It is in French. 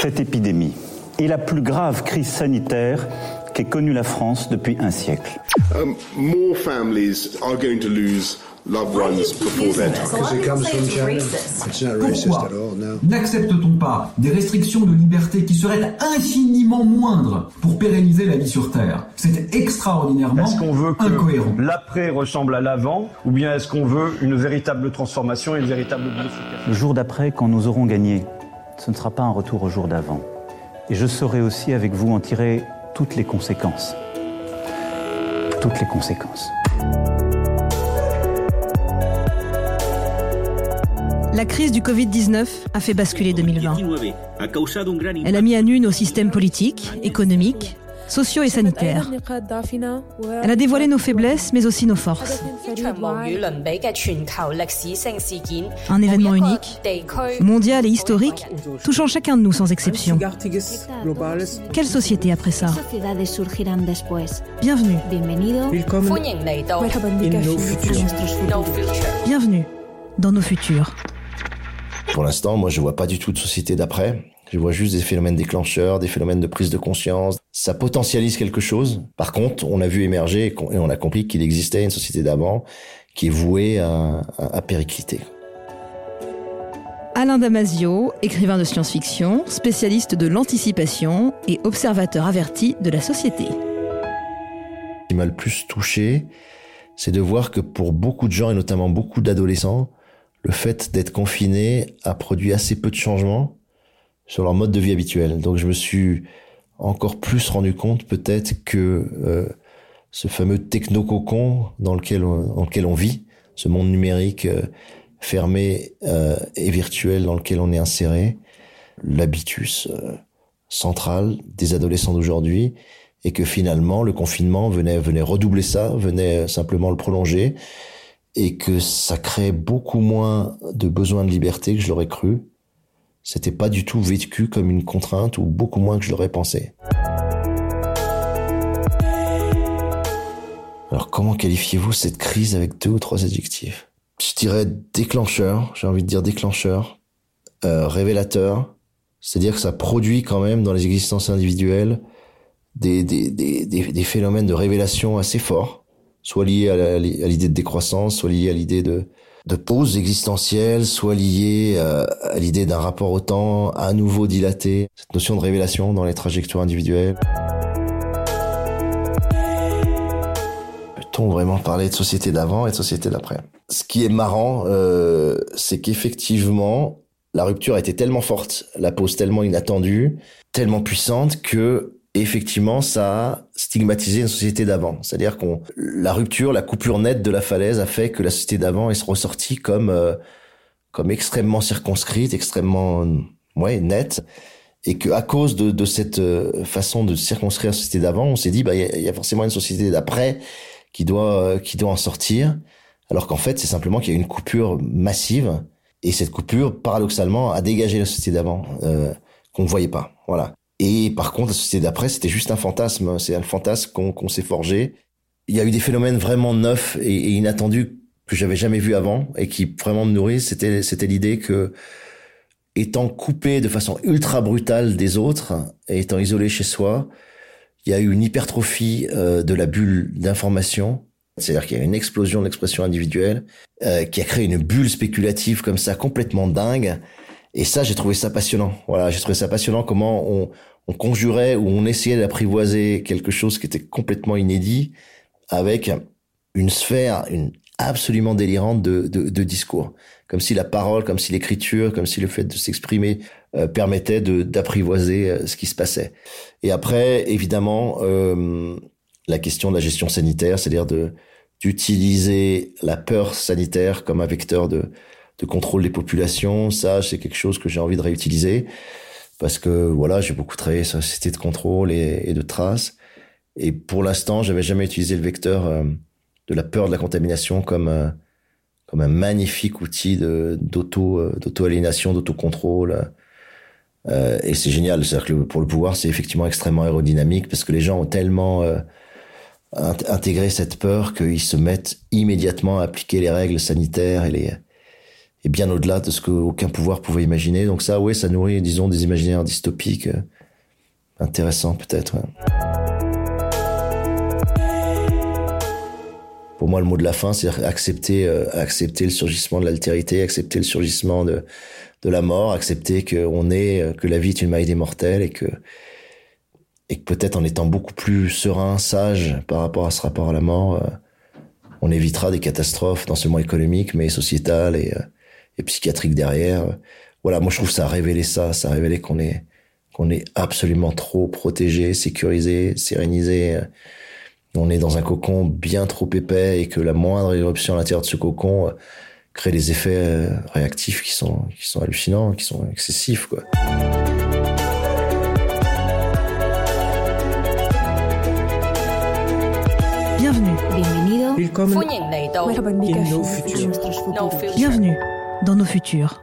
Cette épidémie est la plus grave crise sanitaire qu'ait connue la France depuis un siècle. Um, more families are going to lose loved ones before their time. N'accepte-t-on pas des restrictions de liberté qui seraient infiniment moindres pour pérenniser la vie sur Terre? C'est extraordinairement Est-ce qu'on veut que incohérent. l'après ressemble à l'avant ou bien est-ce qu'on veut une véritable transformation et une véritable Le jour d'après, quand nous aurons gagné, ce ne sera pas un retour au jour d'avant. Et je saurai aussi avec vous en tirer toutes les conséquences. Toutes les conséquences. La crise du Covid-19 a fait basculer 2020. ha causado un gran Elle a mis à nu nos systèmes politiques, économiques, sociaux et sanitaires. Elle a dévoilé nos faiblesses, mais aussi nos forces. Un événement unique, mondial et historique, touchant chacun de nous sans exception. Quelle société après ça Bienvenue. Bienvenue dans nos futurs. Pour l'instant, moi, je vois pas du tout de société d'après. Je vois juste des phénomènes déclencheurs, des phénomènes de prise de conscience. Ça potentialise quelque chose. Par contre, on a vu émerger et on a compris qu'il existait une société d'avant qui est vouée à, à, à péricliter. Alain Damasio, écrivain de science-fiction, spécialiste de l'anticipation et observateur averti de la société. Ce qui m'a le plus touché, c'est de voir que pour beaucoup de gens, et notamment beaucoup d'adolescents, le fait d'être confiné a produit assez peu de changements sur leur mode de vie habituel. Donc je me suis encore plus rendu compte peut-être que euh, ce fameux techno-cocon dans lequel on, dans lequel on vit, ce monde numérique euh, fermé euh, et virtuel dans lequel on est inséré, l'habitus euh, central des adolescents d'aujourd'hui, et que finalement le confinement venait venait redoubler ça, venait simplement le prolonger, et que ça crée beaucoup moins de besoins de liberté que je l'aurais cru. C'était pas du tout vécu comme une contrainte ou beaucoup moins que je l'aurais pensé. Alors comment qualifiez-vous cette crise avec deux ou trois adjectifs? Je dirais déclencheur, j'ai envie de dire déclencheur, euh, révélateur, c'est-à-dire que ça produit quand même dans les existences individuelles des, des, des, des, phénomènes de révélation assez forts, soit liés à l'idée de décroissance, soit liés à l'idée de, de pause existentielle, soit liés euh, à l'idée d'un rapport au temps à nouveau dilaté, cette notion de révélation dans les trajectoires individuelles. Peut-on vraiment parler de société d'avant et de société d'après? Ce qui est marrant, euh, c'est qu'effectivement, la rupture a été tellement forte, la pause tellement inattendue, tellement puissante que effectivement ça a stigmatisé une société d'avant. C'est-à-dire qu'on la rupture, la coupure nette de la falaise a fait que la société d'avant est ressortie comme euh, comme extrêmement circonscrite, extrêmement ouais nette. Et que à cause de, de cette euh, façon de circonscrire la société d'avant, on s'est dit bah il y, a- il y a forcément une société d'après qui doit euh, qui doit en sortir. Alors qu'en fait c'est simplement qu'il y a une coupure massive. Et cette coupure paradoxalement a dégagé la société d'avant euh, qu'on ne voyait pas. Voilà et par contre la société d'après c'était juste un fantasme. C'est un fantasme qu'on s'est forgé. Il y a eu des phénomènes vraiment neufs et, inattendus que j'avais jamais vus avant et qui vraiment me nourrissent. C'était c'était l'idée que étant coupé de façon ultra brutale des autres et étant isolé chez soi il y a eu une hypertrophie euh, de la bulle d'information. C'est-à-dire qu'il y a eu une explosion de l'expression individuelle euh, qui a créé une bulle spéculative comme ça complètement dingue et ça j'ai trouvé ça passionnant. Voilà j'ai trouvé ça passionnant comment on, on conjurait ou on essayait d'apprivoiser quelque chose qui était complètement inédit avec une sphère une absolument délirante de, discours. Comme si la parole comme si l'écriture comme si le fait de s'exprimer euh, permettait d'apprivoiser euh, ce qui se passait. Et après évidemment euh, la question de la gestion sanitaire c'est-à-dire d'utiliser la peur sanitaire comme un vecteur de de contrôle des populations ça c'est quelque chose que j'ai envie de réutiliser parce que voilà j'ai beaucoup travaillé sur la société de contrôle et, de traces. Et pour l'instant j'avais jamais utilisé le vecteur euh, de la peur de la contamination comme un, comme un magnifique outil de d'auto euh, d'auto aliénation d'auto contrôle euh, et c'est génial. C'est à dire que pour le pouvoir c'est effectivement extrêmement aérodynamique parce que les gens ont tellement euh, int- intégré cette peur qu'ils se mettent immédiatement à appliquer les règles sanitaires et les est bien au-delà de ce qu'aucun pouvoir pouvait imaginer. Donc ça, oui, ça nourrit, disons, des imaginaires dystopiques euh, intéressants peut-être. Pour moi, le mot de la fin, c'est accepter, euh, accepter le surgissement de l'altérité, accepter le surgissement de, de la mort, accepter qu'on est, euh, que la vie est une maille des mortels et que, et que peut-être en étant beaucoup plus serein, sage par rapport à ce rapport à la mort, euh, on évitera des catastrophes, non seulement économiques, mais sociétales et, et psychiatriques derrière. Voilà, moi je trouve ça a révélé ça, ça a révélé qu'on est, qu'on est absolument trop protégé, sécurisé, sérénisé on est dans un cocon bien trop épais et que la moindre éruption à l'intérieur de ce cocon euh, crée des effets euh, réactifs qui sont, qui sont hallucinants, qui sont excessifs, quoi. Bienvenue. Bienvenue dans nos futurs. Bienvenue dans nos futurs.